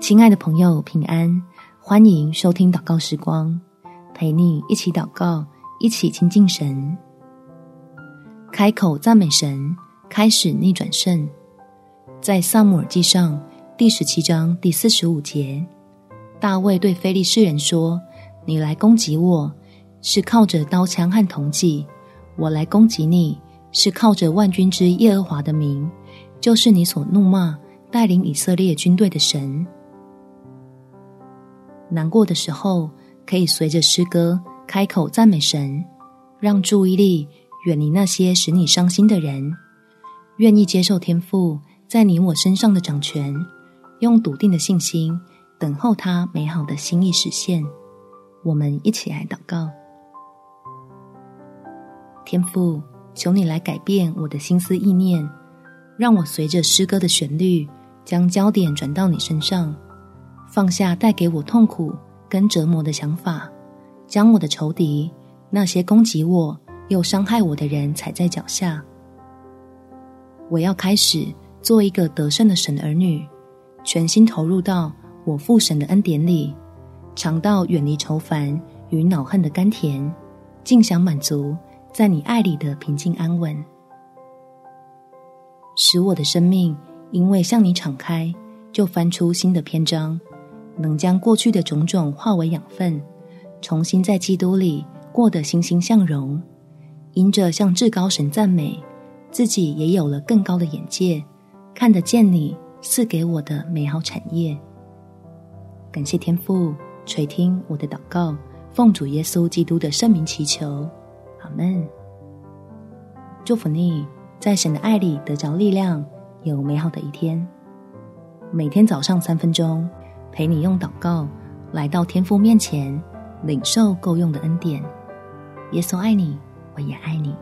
亲爱的朋友，平安！欢迎收听祷告时光，陪你一起祷告，一起亲近神。开口赞美神，开始逆转胜。在撒母耳记上第十七章第四十五节，大卫对非利士人说：“你来攻击我，是靠着刀枪和铜戟；我来攻击你，是靠着万军之耶和华的名，就是你所怒骂带领以色列军队的神。”难过的时候，可以随着诗歌开口赞美神，让注意力远离那些使你伤心的人，愿意接受天父在你我身上的掌权，用笃定的信心等候他美好的心意实现。我们一起来祷告：天父，求你来改变我的心思意念，让我随着诗歌的旋律，将焦点转到你身上。放下带给我痛苦跟折磨的想法，将我的仇敌、那些攻击我又伤害我的人踩在脚下。我要开始做一个得胜的神儿女，全心投入到我父神的恩典里，尝到远离愁烦与恼恨的甘甜，尽享满足在你爱里的平静安稳，使我的生命因为向你敞开，就翻出新的篇章。能将过去的种种化为养分，重新在基督里过得欣欣向荣，因着向至高神赞美，自己也有了更高的眼界，看得见你赐给我的美好产业。感谢天父垂听我的祷告，奉主耶稣基督的圣名祈求，阿门。祝福你，在神的爱里得着力量，有美好的一天。每天早上三分钟。陪你用祷告来到天父面前，领受够用的恩典。耶稣爱你，我也爱你。